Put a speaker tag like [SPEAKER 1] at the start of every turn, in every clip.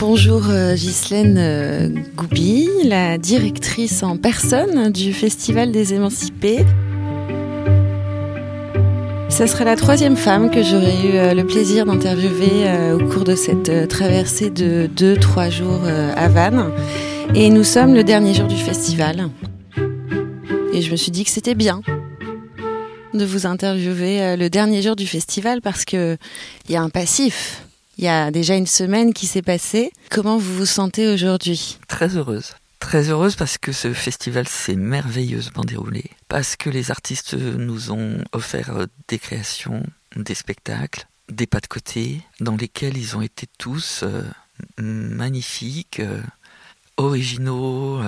[SPEAKER 1] Bonjour euh, Ghislaine euh, Goubi, la directrice en personne du Festival des Émancipés. Ça sera la troisième femme que j'aurai eu euh, le plaisir d'interviewer au cours de cette traversée de 2-3 jours à Vannes. Et nous sommes le dernier jour du festival. Et je me suis dit que c'était bien de vous interviewer le dernier jour du festival parce qu'il y a un passif il y a déjà une semaine qui s'est passée. Comment vous vous sentez aujourd'hui?
[SPEAKER 2] Très heureuse. Très heureuse parce que ce festival s'est merveilleusement déroulé. Parce que les artistes nous ont offert euh, des créations, des spectacles, des pas de côté, dans lesquels ils ont été tous euh, magnifiques, euh, originaux,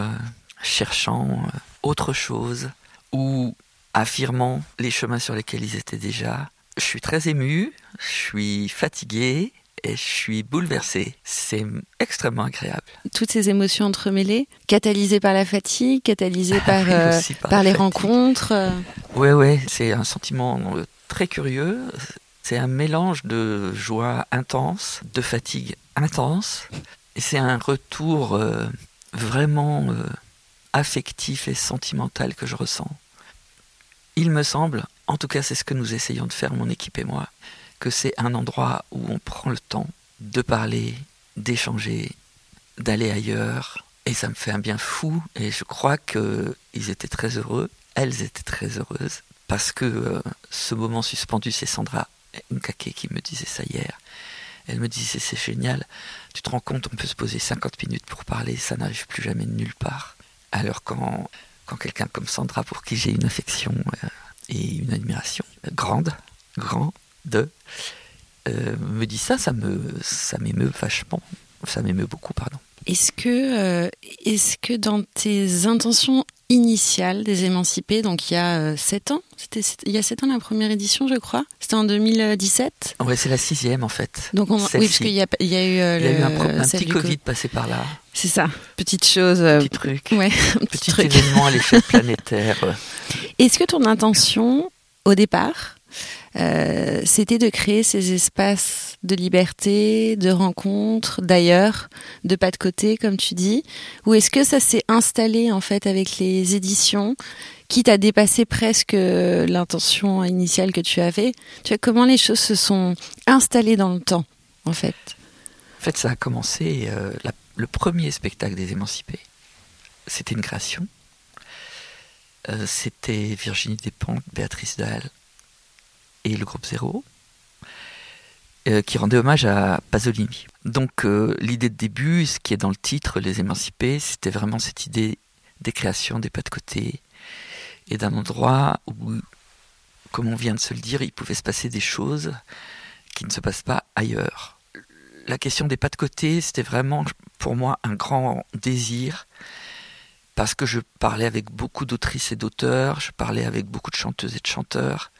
[SPEAKER 2] cherchant autre chose, ou affirmant les chemins sur lesquels ils étaient déjà. Je suis très ému, je suis fatigué, et je suis bouleversé. C'est extrêmement agréable.
[SPEAKER 1] Toutes ces émotions entremêlées, catalysées par la fatigue, catalysées par, euh, par, les rencontres.
[SPEAKER 2] Oui, euh. oui, c'est un sentiment euh, très curieux. C'est un mélange de joie intense, de fatigue intense, et c'est un retour vraiment affectif et sentimental que je ressens. Il me semble, en tout cas c'est ce que nous essayons de faire, mon équipe et moi, que c'est un endroit où on prend le temps de parler, d'échanger, d'aller ailleurs. Et ça me fait un bien fou. Et je crois qu'ils étaient très heureux. Elles étaient très heureuses. Parce que euh, ce moment suspendu, c'est Sandra Nkake qui me disait ça hier. Elle me disait c'est génial. Tu te rends compte, on peut se poser 50 minutes pour parler. Ça n'arrive plus jamais nulle part. Alors quand, quand quelqu'un comme Sandra, pour qui j'ai une affection euh, et une admiration grande, grand, de euh, me dit ça, ça me ça m'émeut vachement, ça m'émeut beaucoup, pardon.
[SPEAKER 1] Est-ce que, euh, est-ce que dans tes intentions initiales des émancipés, donc il y a 7 euh, ans, c'était il y a 7 ans la première édition, je crois, c'était en 2017
[SPEAKER 2] Oui, c'est la sixième en fait.
[SPEAKER 1] Donc oui, parce qu'il y a, il y a eu,
[SPEAKER 2] il y a eu un, petit Covid passé par là.
[SPEAKER 1] C'est ça, petite chose.
[SPEAKER 2] Petit truc. Ouais, petit, petit événement à l'échelle planétaire.
[SPEAKER 1] Est-ce que ton intention, au départ, euh, c'était de créer ces espaces de liberté, de rencontre, d'ailleurs, de pas de côté, comme tu dis Ou est-ce que ça s'est installé en fait avec les éditions, quitte à dépasser presque l'intention initiale que tu avais? Tu vois comment les choses se sont installées dans le temps, en fait?
[SPEAKER 2] En fait, ça a commencé euh, le premier spectacle des Émancipés. C'était une création. Euh, c'était Virginie Despentes, Béatrice Dahl et le groupe Zéro, euh, qui rendait hommage à Pasolini. Donc euh, l'idée de début, ce qui est dans le titre, Les Émancipés, c'était vraiment cette idée des créations, des pas de côté, et d'un endroit où, comme on vient de se le dire, il pouvait se passer des choses qui ne se passent pas ailleurs. La question des pas de côté, c'était vraiment pour moi un grand désir parce que je parlais avec beaucoup d'autrices et d'auteurs, je parlais avec beaucoup de chanteuses et de chanteurs,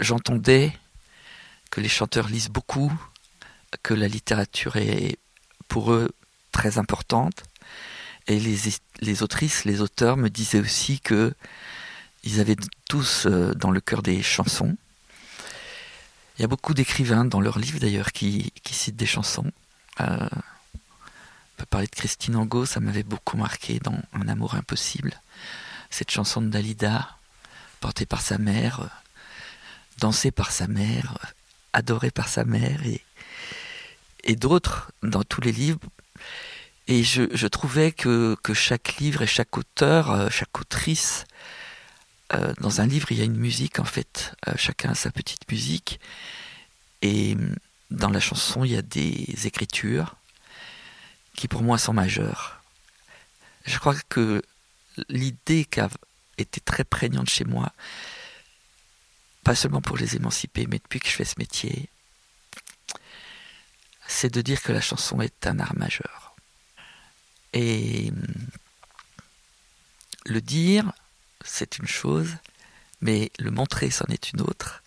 [SPEAKER 2] j'entendais que les chanteurs lisent beaucoup, que la littérature est pour eux très importante. Et les, les autrices, les auteurs me disaient aussi que ils avaient tous euh, dans le cœur des chansons. Il y a beaucoup d'écrivains dans leurs livres d'ailleurs qui, qui, citent des chansons. Euh, on peut parler de Christine Angot, ça m'avait beaucoup marqué dans Un amour impossible. Cette chanson de Dalida, portée par sa mère, dansé par sa mère, adoré par sa mère et, et d'autres dans tous les livres. Et je, je trouvais que, que, chaque livre et chaque auteur, euh, chaque autrice, euh, dans un livre, il y a une musique en fait. Euh, chacun a sa petite musique. Et dans la chanson, il y a des écritures qui pour moi sont majeures. Je crois que l'idée qui a été très prégnante chez moi, pas seulement pour les émanciper, mais depuis que je fais ce métier, c'est de dire que la chanson est un art majeur. Et le dire, c'est une chose, mais le montrer, c'en est une autre.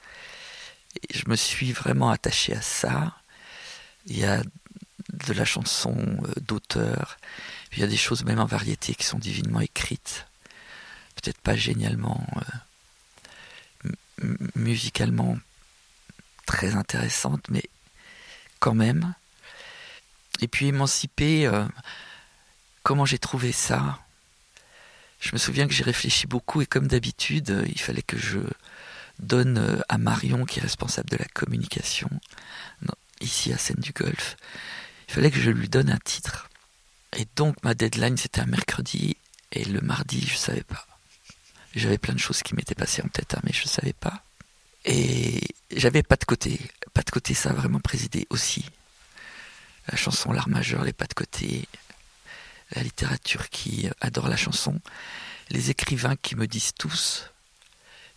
[SPEAKER 2] Et je me suis vraiment attaché à ça. Il y a de la chanson euh, d'auteur, il y a des choses même en variété qui sont divinement écrites, peut-être pas génialement euh, musicalement très intéressante, mais quand même. Et puis émancipé, euh, comment j'ai trouvé ça? Je me souviens que j'ai réfléchi beaucoup et comme d'habitude, euh, il fallait que je donne euh, à Marion, qui est responsable de la communication ici à Seine du Golfe, il fallait que je lui donne un titre. Et donc ma deadline c'était un mercredi et le mardi je savais pas. J'avais plein de choses qui m'étaient passées en tête, hein, mais je savais pas. Et j'avais pas de côté. Pas de côté, ça a vraiment présidé aussi. La chanson L'art majeur, les pas de côté. La littérature qui adore la chanson. Les écrivains qui me disent tous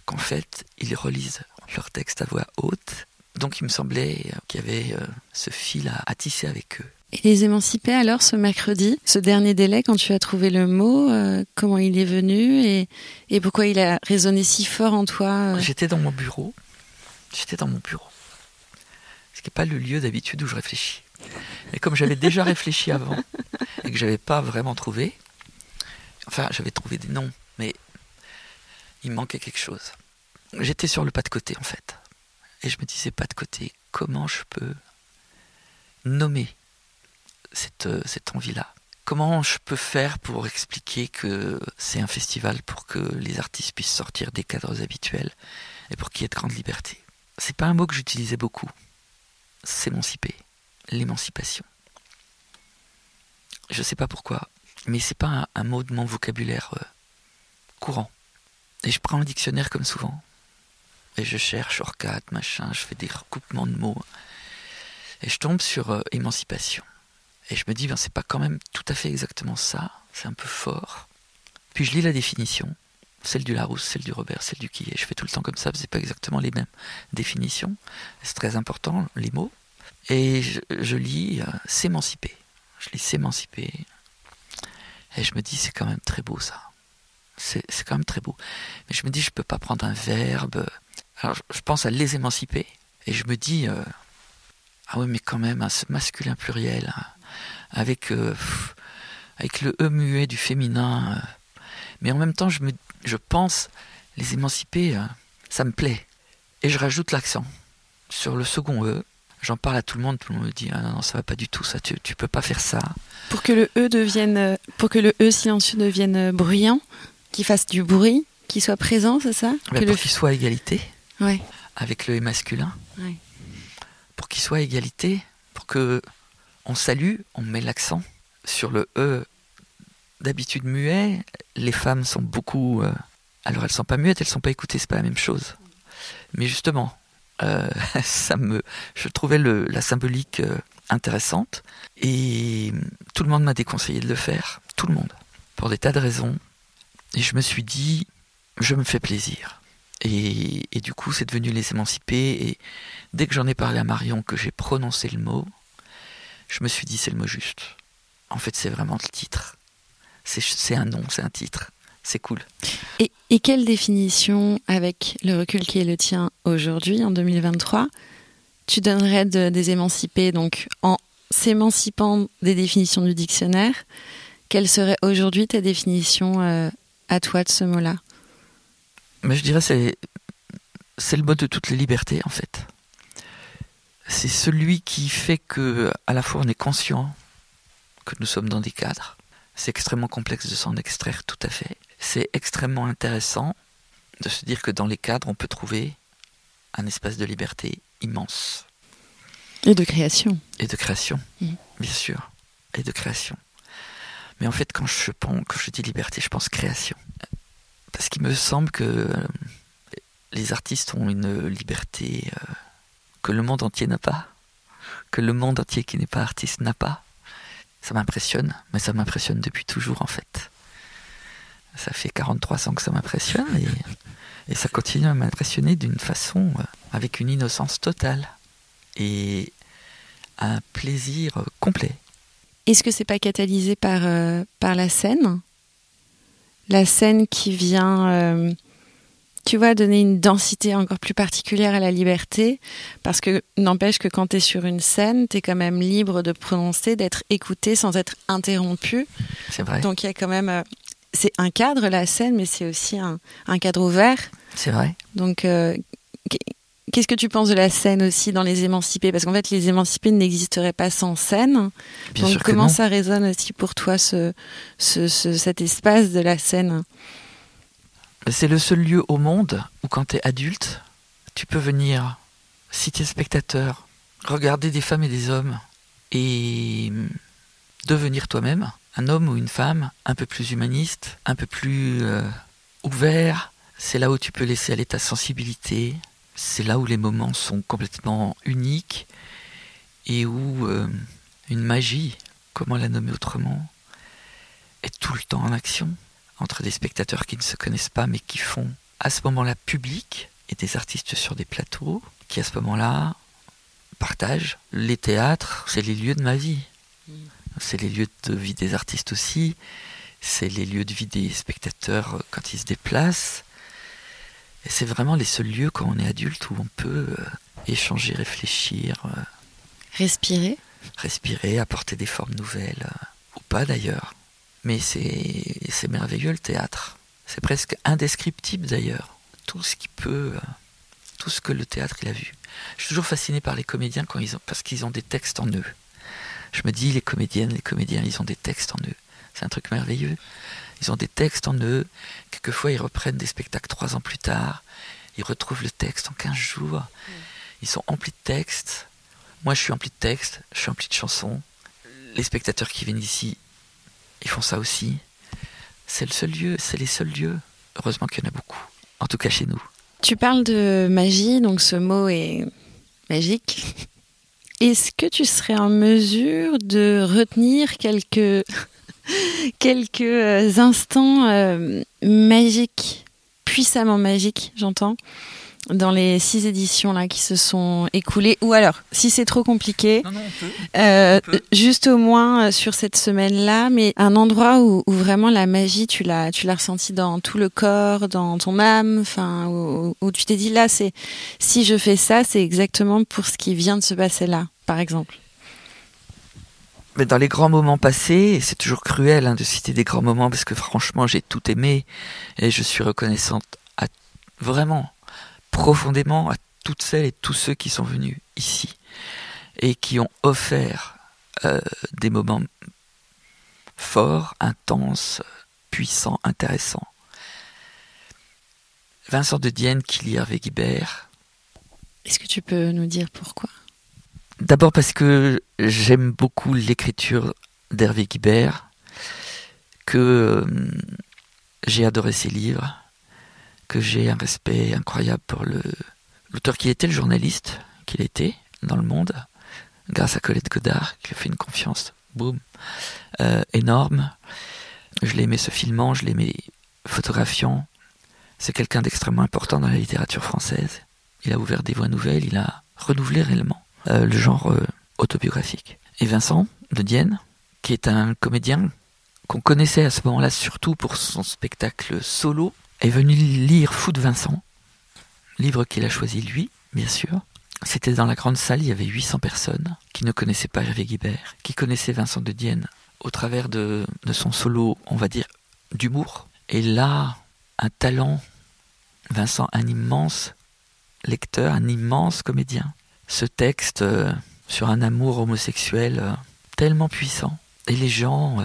[SPEAKER 2] qu'en fait, ils relisent leurs textes à voix haute. Donc il me semblait qu'il y avait euh, ce fil à, tisser avec eux.
[SPEAKER 1] Et les émanciper alors ce mercredi, ce dernier délai quand tu as trouvé le mot, euh, comment il est venu et, et, pourquoi il a résonné si fort en toi euh?
[SPEAKER 2] J'étais dans mon bureau. J'étais dans mon bureau. Ce qui n'est pas le lieu d'habitude où je réfléchis. Et comme j'avais déjà réfléchi avant et que j'avais pas vraiment trouvé, enfin j'avais trouvé des noms, mais il manquait quelque chose. J'étais sur le pas de côté en fait. Et je me disais pas de côté, comment je peux nommer cette, cette envie-là Comment je peux faire pour expliquer que c'est un festival pour que les artistes puissent sortir des cadres habituels et pour qu'il y ait de grande liberté C'est pas un mot que j'utilisais beaucoup. S'émanciper, l'émancipation. Je sais pas pourquoi, mais c'est pas un, mot de mon vocabulaire euh, courant. Et je prends un dictionnaire comme souvent. Et je cherche quatre machin, je fais des recoupements de mots. Et je tombe sur euh, émancipation. Et je me dis, ben, c'est pas quand même tout à fait exactement ça, c'est un peu fort. Puis je lis la définition, celle du Larousse, celle du Robert, celle du Quillet. Je fais tout le temps comme ça, c'est pas exactement les mêmes définitions. C'est très important, les mots. Et je, lis euh, s'émanciper. Je lis s'émanciper. Et je me dis, c'est quand même très beau ça. C'est quand même très beau. Mais je me dis, je peux pas prendre un verbe. Alors je pense à les émanciper. Et je me dis, euh, ah oui, mais quand même, un masculin pluriel, hein, avec, euh, avec le E muet du féminin. Euh. mais en même temps, je, me, je pense, les émanciper, ça me plaît. Et je rajoute l'accent sur le second E. J'en parle à tout le monde, tout le monde me dit ah non, non ça va pas du tout, ça tu, tu peux pas faire ça.
[SPEAKER 1] Pour que le E devienne, pour que le E silencieux devienne bruyant, qu'il fasse du bruit, qu'il soit présent, c'est ça?
[SPEAKER 2] Pour qu'il soit à égalité
[SPEAKER 1] ouais.
[SPEAKER 2] avec le E masculin. Pour qu'il soit à égalité, pour que on salue, on met l'accent sur le E d'habitude muet. Les femmes sont beaucoup. Euh, alors elles sont pas muettes, elles sont pas écoutées, c'est pas la même chose. Mais justement, euh, ça me, je trouvais la symbolique euh, intéressante et tout le monde m'a déconseillé de le faire, tout le monde, pour des tas de raisons. Et je me suis dit, je me fais plaisir. Et, du coup, c'est devenu les émanciper. Et dès que j'en ai parlé à Marion, que j'ai prononcé le mot, je me suis dit, c'est le mot juste. En fait, c'est vraiment le titre. C'est un nom, c'est un titre. C'est cool.
[SPEAKER 1] Et, et, quelle définition, avec le recul qui est le tien aujourd'hui, en 2023, tu donnerais de, des émancipés, donc en s'émancipant des définitions du dictionnaire, quelle serait aujourd'hui ta définition euh, à toi de ce mot-là?
[SPEAKER 2] Mais je dirais c'est c'est le mot de toutes les libertés en fait. C'est celui qui fait que à la fois on est conscient que nous sommes dans des cadres. C'est extrêmement complexe de s'en extraire tout à fait. C'est extrêmement intéressant de se dire que dans les cadres on peut trouver un espace de liberté immense.
[SPEAKER 1] Et de création.
[SPEAKER 2] Et de création, mmh. bien sûr. Et de création. Mais en fait, quand je, quand je dis liberté, je pense création. Parce qu'il me semble que euh, les artistes ont une liberté euh, que le monde entier n'a pas, que le monde entier qui n'est pas artiste n'a pas. Ça m'impressionne, mais ça m'impressionne depuis toujours en fait. Ça fait 43 ans que ça m'impressionne et, ça continue à m'impressionner d'une façon euh, avec une innocence totale et un plaisir complet.
[SPEAKER 1] Est-ce que c'est pas catalysé par, euh, par la scène? La scène qui vient, euh, tu vois, donner une densité encore plus particulière à la liberté, parce que n'empêche que quand tu es sur une scène, tu es quand même libre de prononcer, d'être écouté sans être interrompu.
[SPEAKER 2] C'est vrai.
[SPEAKER 1] Donc il y a quand même... Euh, c'est un cadre, la scène, mais c'est aussi un, un, cadre ouvert.
[SPEAKER 2] C'est vrai.
[SPEAKER 1] Donc qu'est-ce que tu penses de la scène aussi dans les émancipés? Parce qu'en fait, les émancipés n'existeraient pas sans scène.
[SPEAKER 2] Bien
[SPEAKER 1] Donc,
[SPEAKER 2] sûr que
[SPEAKER 1] comment ça résonne aussi pour toi, ce, ce- ce- cet espace de la scène?
[SPEAKER 2] C'est le seul lieu au monde où quand tu es adulte, tu peux venir, si tu es spectateur, regarder des femmes et des hommes et devenir toi-même un homme ou une femme un peu plus humaniste, un peu plus euh, ouvert. C'est là où tu peux laisser aller ta sensibilité. C'est là où les moments sont complètement uniques et où euh, une magie, comment la nommer autrement, est tout le temps en action entre des spectateurs qui ne se connaissent pas mais qui font à ce moment-là public et des artistes sur des plateaux qui à ce moment-là partagent. Les théâtres, c'est les lieux de ma vie. C'est les lieux de vie des artistes aussi. C'est les lieux de vie des spectateurs euh, quand ils se déplacent. Et c'est vraiment les seuls lieux quand on est adulte où on peut euh, échanger, réfléchir, euh,
[SPEAKER 1] Respirer
[SPEAKER 2] respirer, apporter des formes nouvelles, ou pas d'ailleurs. Mais c'est merveilleux le théâtre. C'est presque indescriptible d'ailleurs. Tout ce qui peut, euh, tout ce que le théâtre il a vu. Je suis toujours fasciné par les comédiens quand ils ont, parce qu'ils ont des textes en eux. Je me dis les comédiennes, les comédiens, ils ont des textes en eux. C'est un truc merveilleux. Ils ont des textes en eux. Quelquefois, ils reprennent des spectacles trois ans plus tard. Ils retrouvent le texte en 15 jours. Ils sont emplis de textes. Moi, je suis empli de textes, je suis empli de chansons. Les spectateurs qui viennent ici, ils font ça aussi. C'est le seul lieu, c'est les seuls lieux. Heureusement qu'il y en a beaucoup. En tout cas chez nous.
[SPEAKER 1] Tu parles de magie, donc ce mot est magique. Est-ce que tu serais en mesure de retenir quelques, quelques euh, instants euh, magiques, puissamment magiques, j'entends, dans les six éditions là qui se sont écoulées Ou alors, si c'est trop compliqué,
[SPEAKER 2] Non, non, on peut.
[SPEAKER 1] euh,
[SPEAKER 2] On peut.
[SPEAKER 1] juste au moins euh, sur cette semaine-là, mais un endroit où, où vraiment la magie, tu l'as, tu l'as ressenti dans tout le corps, dans ton âme, enfin, où, où tu t'es dit là, c'est si je fais ça, c'est exactement pour ce qui vient de se passer là, par exemple.
[SPEAKER 2] Mais dans les grands moments passés, et c'est toujours cruel hein, de citer des grands moments parce que franchement j'ai tout aimé et je suis reconnaissante à vraiment profondément à toutes celles et tous ceux qui sont venus ici et qui ont offert euh, des moments forts, intenses, puissants, intéressants. Vincent de Dienne, Kili Hervé Guibert,
[SPEAKER 1] Est-ce que tu peux nous dire pourquoi?
[SPEAKER 2] D'abord parce que j'aime beaucoup l'écriture d'Hervé Guibert, que euh, j'ai adoré ses livres, que j'ai un respect incroyable pour le l'auteur qui était, le journaliste qu'il était dans le monde, grâce à Colette Godard, qui a fait une confiance, boum, euh, énorme. Je l'aimais se filmant, je l'aimais photographiant. C'est quelqu'un d'extrêmement important dans la littérature française. Il a ouvert des voies nouvelles, il a renouvelé réellement euh, le genre euh, autobiographique. Et Vincent de Dienne, qui est un comédien qu'on connaissait à ce moment-là surtout pour son spectacle solo, est venu lire Fou de Vincent, livre qu'il a choisi lui, bien sûr. C'était dans la grande salle, il y avait 800 personnes qui ne connaissaient pas Hervé Guibert, qui connaissaient Vincent de Dienne au travers de, de son solo, on va dire, d'humour. Et là, un talent, Vincent, un immense lecteur, un immense comédien. Ce texte euh, sur un amour homosexuel euh, tellement puissant. Et les gens euh,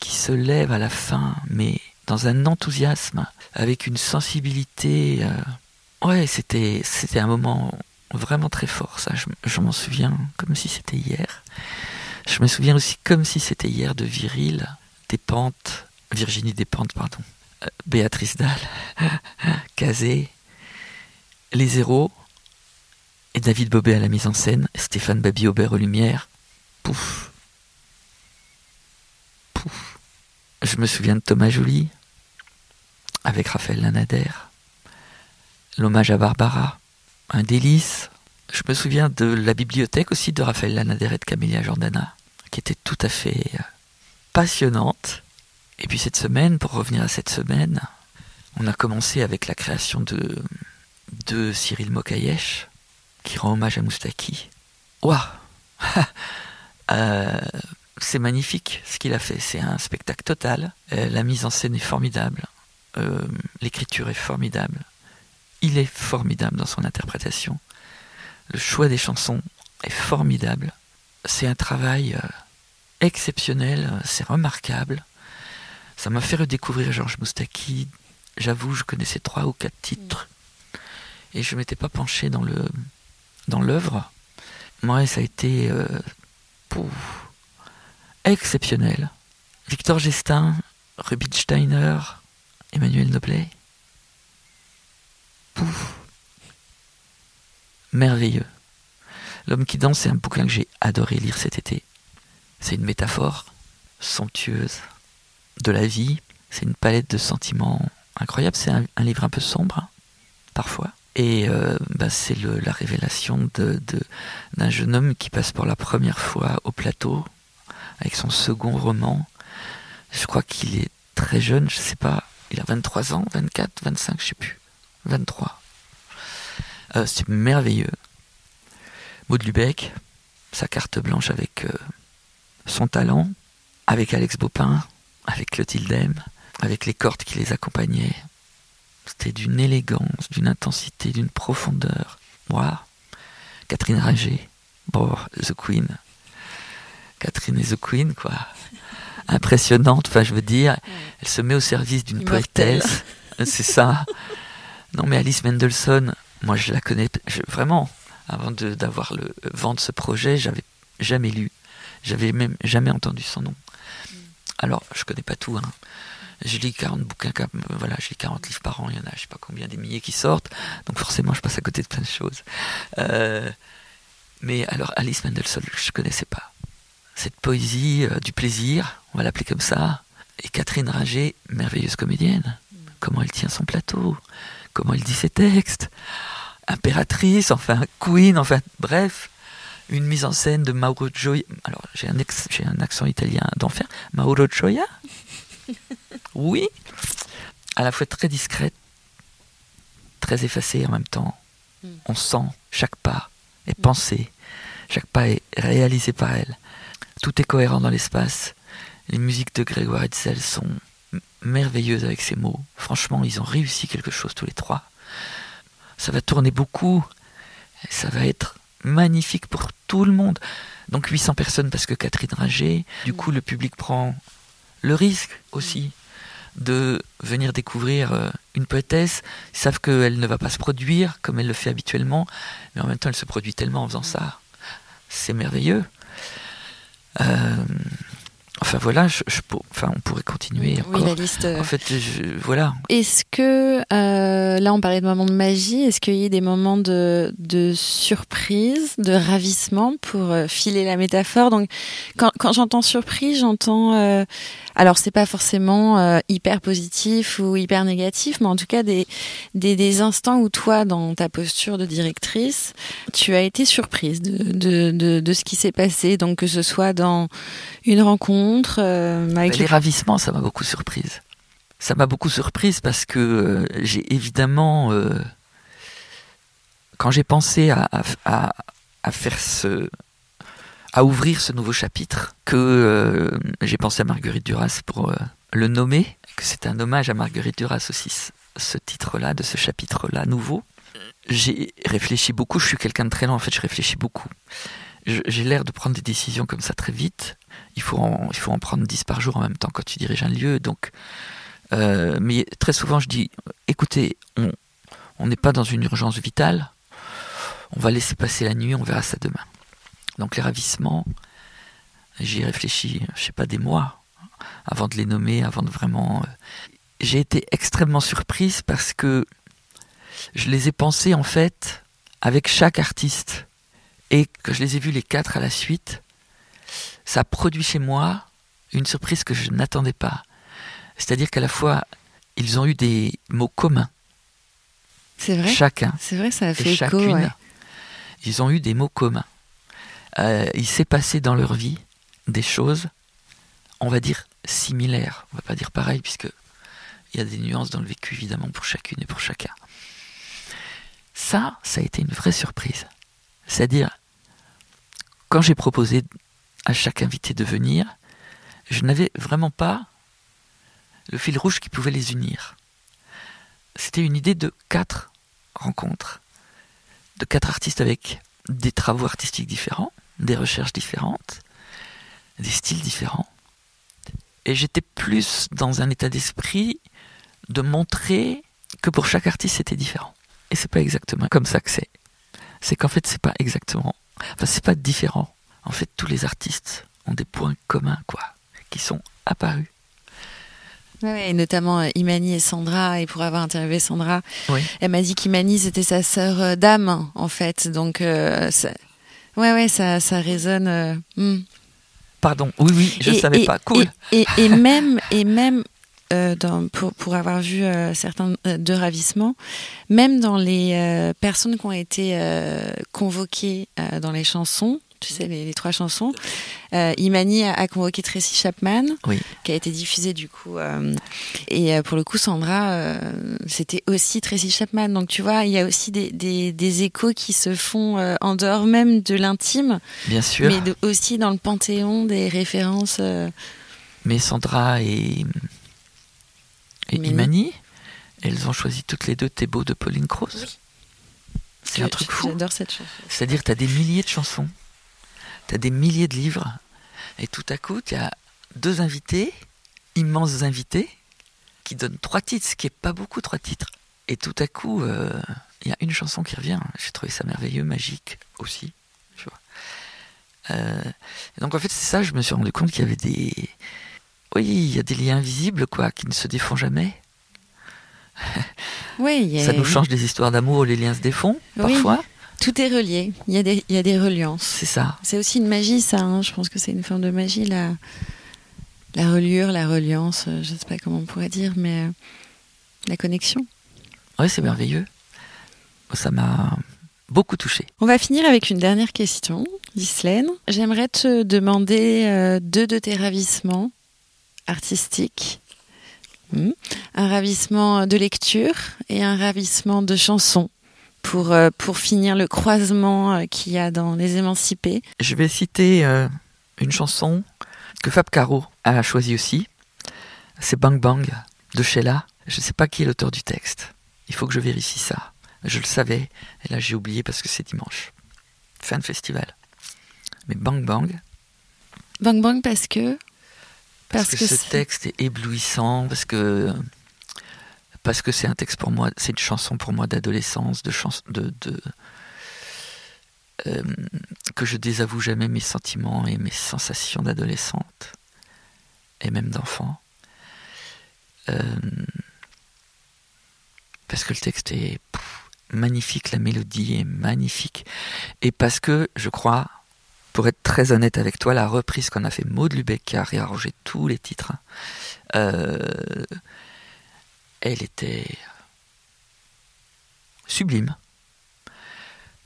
[SPEAKER 2] qui se lèvent à la fin, mais dans un enthousiasme, avec une sensibilité. euh, ouais, c'était, c'était un moment vraiment très fort, ça. Je, m'en souviens comme si c'était hier. Je me souviens aussi comme si c'était hier de Viril, Despentes, Virginie Despentes, pardon, euh, Béatrice Dalle, Cazé, Les Zéros, et David Bobet à la mise en scène, Stéphane Babi-Aubert aux lumières. Pouf. Pouf. Je me souviens de Thomas Joly, avec Raphaël Lanader. L'hommage à Barbara, un délice. Je me souviens de la bibliothèque aussi de Raphaël Lanader et de Camélia Jordana, qui était tout à fait euh, passionnante. Et puis cette semaine, pour revenir à cette semaine, on a commencé avec la création de, Cyril Mokayesh, qui rend hommage à Moustaki. Waouh C'est magnifique ce qu'il a fait, c'est un spectacle total. Euh, la mise en scène est formidable, Euh, l'écriture est formidable. il est formidable dans son interprétation. Le choix des chansons est formidable. C'est un travail euh, exceptionnel, c'est remarquable. Ça m'a fait redécouvrir Georges Moustaki. J'avoue, je connaissais trois ou quatre titres et je m'étais pas penché dans le dans l'œuvre. Moi, ça a été euh, exceptionnel. Victor Gestin, Rubinsteiner, Emmanuel Noblet. Pouf. Merveilleux. L'homme qui danse, c'est un bouquin que j'ai adoré lire cet été. C'est une métaphore somptueuse de la vie. C'est une palette de sentiments incroyables. C'est un, livre un peu sombre, parfois. Et euh, bah, c'est la révélation d'un jeune homme qui passe pour la première fois au plateau avec son second roman. Je crois qu'il est très jeune, je sais pas, il a 23 ans, 24, 25, je sais plus. 23. Euh, c'est merveilleux. Maud Lubeck, sa carte blanche avec euh, son talent, avec Alex Bopin, avec Clotilde M, avec les cordes qui les accompagnaient. C'était d'une élégance, d'une intensité, d'une profondeur. Moi, Catherine Ringer, bon, The Queen. Catherine et The Queen, quoi. Impressionnante, enfin, je veux dire, elle se met au service d'une poétesse. C'est ça. Non, mais Alice Mendelssohn, moi, je la connais vraiment. Avant d'avoir le vent de ce projet, j'avais jamais lu. J'avais même jamais entendu son nom. Mm. Alors, je connais pas tout, hein. Je lis 40 bouquins, voilà, j'ai 40 livres par an, il y en a je sais pas combien, des milliers qui sortent, donc forcément je passe à côté de plein de choses. Euh, mais alors Alice Mendelssohn, je connaissais pas. Cette poésie euh, du plaisir, on va l'appeler comme ça, et Catherine Ringer, merveilleuse comédienne, comment elle tient son plateau, comment elle dit ses textes, impératrice, enfin queen, enfin bref, une mise en scène de Mauro Gioia. Alors j'ai un, j'ai un accent italien d'enfer. Mauro Gioia oui, à la fois très discrète, très effacée en même temps. Hmm. On sent chaque pas est pensé, chaque pas est réalisé par elle. Tout est cohérent dans l'espace. Les musiques de Grégoire Hetzel sont merveilleuses avec ses mots. Franchement, ils ont réussi quelque chose tous les trois. Ça va tourner beaucoup. Ça va être magnifique pour tout le monde. Donc 800 personnes parce que Catherine Ringer. Du coup, le public prend le risque aussi de venir découvrir euh, une poétesse. Ils savent qu'elle ne va pas se produire comme elle le fait habituellement, mais en même temps elle se produit tellement en faisant ça. C'est merveilleux. Euh, Enfin voilà, je, enfin on pourrait continuer.
[SPEAKER 1] Oui, la liste.
[SPEAKER 2] En fait, voilà.
[SPEAKER 1] Est-ce que euh, là on parlait de moments de magie, est-ce qu'il y a des moments de, de surprise, de ravissement pour euh, filer la métaphore? Donc quand, quand j'entends surprise, j'entends euh, alors c'est pas forcément euh, hyper positif ou hyper négatif, mais en tout cas des, des, des instants où toi dans ta posture de directrice, tu as été surprise de, de, de ce qui s'est passé, donc que ce soit dans une rencontre
[SPEAKER 2] euh, avec les... ravissements, ça m'a beaucoup surprise. Ça m'a beaucoup surprise parce que euh, j'ai évidemment, euh, quand j'ai pensé à, à, à, faire ce, à ouvrir ce nouveau chapitre, que j'ai pensé à Marguerite Duras pour le nommer, que c'est un hommage à Marguerite Duras aussi, ce titre-là, de ce chapitre-là nouveau. J'ai réfléchi beaucoup, je suis quelqu'un de très lent, en fait, je réfléchis beaucoup j'ai l'air de prendre des décisions comme ça très vite. Il faut en, prendre 10 par jour en même temps quand tu diriges un lieu. Donc, euh, mais très souvent, je dis écoutez, on n'est pas dans une urgence vitale. On va laisser passer la nuit, on verra ça demain. Donc, les ravissements, j'y ai réfléchi, je sais pas, des mois avant de les nommer, avant de vraiment. Euh, j'ai été extrêmement surprise parce que je les ai pensés en fait avec chaque artiste et que je les ai vus les quatre à la suite, ça a produit chez moi une surprise que je n'attendais pas. C'est-à-dire qu'à la fois, ils ont eu des mots communs.
[SPEAKER 1] C'est vrai?
[SPEAKER 2] Chacun.
[SPEAKER 1] C'est vrai, ça a fait écho. Chacune,
[SPEAKER 2] Ils ont eu des mots communs. Euh, il s'est passé dans leur vie des choses, on va dire similaires. On va pas dire pareil, puisque il y a des nuances dans le vécu évidemment pour chacune et pour chacun. Ça, ça a été une vraie surprise. C'est-à-dire, quand j'ai proposé à chaque invité de venir, je n'avais vraiment pas le fil rouge qui pouvait les unir. C'était une idée de quatre rencontre de quatre artistes avec des travaux artistiques différents, des recherches différentes, des styles différents. Et j'étais plus dans un état d'esprit de montrer que pour chaque artiste c'était différent. Et c'est pas exactement comme ça que c'est. C'est qu'en fait c'est pas exactement. Enfin c'est pas différent. En fait tous les artistes ont des points communs quoi, qui sont apparus.
[SPEAKER 1] Ouais, et notamment euh, Imani et Sandra, et pour avoir interviewé Sandra, elle m'a dit qu'Imani c'était sa sœur euh, d'âme en fait, donc euh, ça... ouais ouais ça ça résonne. Hmm.
[SPEAKER 2] Pardon, oui oui, je ne savais pas, cool.
[SPEAKER 1] Et, et, même et même dans, pour, pour avoir vu certains de ravissement, même dans les personnes qui ont été convoquées dans les chansons, tu sais, les, trois chansons. Euh, Imani a, convoqué Tracy Chapman, qui a été diffusée du coup. Euh, et euh, pour le coup, Sandra, c'était aussi Tracy Chapman. Donc tu vois, il y a aussi des, des, échos qui se font en dehors même de l'intime.
[SPEAKER 2] Bien sûr.
[SPEAKER 1] Mais aussi dans le panthéon des références.
[SPEAKER 2] Mais Sandra et, et Imani, elles ont choisi toutes les deux Thébault de Pauline Croze. C'est un truc fou.
[SPEAKER 1] J'adore cette chanson.
[SPEAKER 2] C'est-à-dire, tu as des milliers de chansons tu as des milliers de livres, et tout à coup, tu as deux invités, immenses invités, qui donnent trois titres, ce qui n'est pas beaucoup, trois titres. Et tout à coup, euh, il y a une chanson qui revient. J'ai trouvé ça merveilleux, magique aussi. Tu vois. Euh, donc en fait, c'est ça, je me suis rendu compte qu'il y avait des... Oui, il y a des liens invisibles, quoi, qui ne se défont jamais.
[SPEAKER 1] Oui,
[SPEAKER 2] Ça nous change des histoires d'amour, les liens se défont, parfois.
[SPEAKER 1] Tout est relié. Il y a des, il y a des reliances.
[SPEAKER 2] C'est ça.
[SPEAKER 1] C'est aussi une magie, ça. Hein. Je pense que c'est une forme de magie, la, la reliure, la reliance. Euh, je ne sais pas comment on pourrait dire, mais euh, la connexion.
[SPEAKER 2] Oui, c'est merveilleux. Ça m'a beaucoup touché.
[SPEAKER 1] On va finir avec une dernière question, Ghislaine. J'aimerais te demander euh, deux de tes ravissements artistiques. Hmm. Un ravissement de lecture et un ravissement de chanson pour, euh, pour finir le croisement euh, qu'il y a dans Les Émancipés.
[SPEAKER 2] Je vais citer euh, une chanson que Fab Caro a choisie aussi. C'est Bang Bang de Sheila. Je ne sais pas qui est l'auteur du texte. Il faut que je vérifie ça. Je le savais, et là j'ai oublié parce que c'est dimanche. Fin de festival. Mais Bang Bang.
[SPEAKER 1] Bang Bang parce que.
[SPEAKER 2] Parce, que, ce texte est éblouissant, parce que parce que c'est un texte pour moi, c'est une chanson pour moi d'adolescence, de, de, de euh, que je désavoue jamais mes sentiments et mes sensations d'adolescente et même d'enfant. Euh, parce que le texte est magnifique, la mélodie est magnifique, et parce que je crois, pour être très honnête avec toi, la reprise qu'on a fait Maud Lubeck qui a réarrangé tous les titres. Hein, euh, elle était sublime.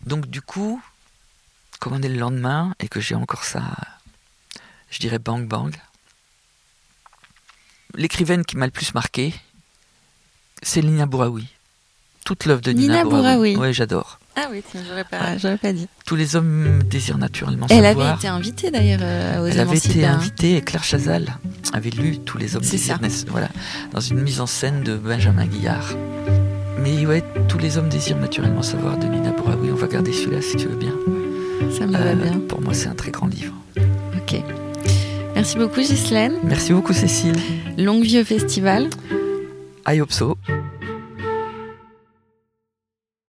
[SPEAKER 2] Donc du coup, comme on est le lendemain et que j'ai encore ça, je dirais bang bang. L'écrivaine qui m'a le plus marqué, c'est Nina Bouraoui. Toute l'œuvre de Nina, Nina Bouraoui. Oui, j'adore.
[SPEAKER 1] Ah oui, j'aurais pas, pas dit.
[SPEAKER 2] Tous les hommes désirent naturellement
[SPEAKER 1] Elle avait été invitée d'ailleurs euh, aux
[SPEAKER 2] Elle avait été invitée et Claire Chazal avait lu Tous les hommes désirent voilà, dans une mise en scène de Benjamin Guillard. Mais ouais, Tous les hommes désirent naturellement savoir de Nina Oui, On va garder celui-là si tu veux bien.
[SPEAKER 1] Ça me va euh, bien.
[SPEAKER 2] Pour moi, c'est un très grand livre.
[SPEAKER 1] Ok. Merci beaucoup, Ghislaine.
[SPEAKER 2] Merci beaucoup, Cécile.
[SPEAKER 1] Longue vie au festival.
[SPEAKER 2] I hope so.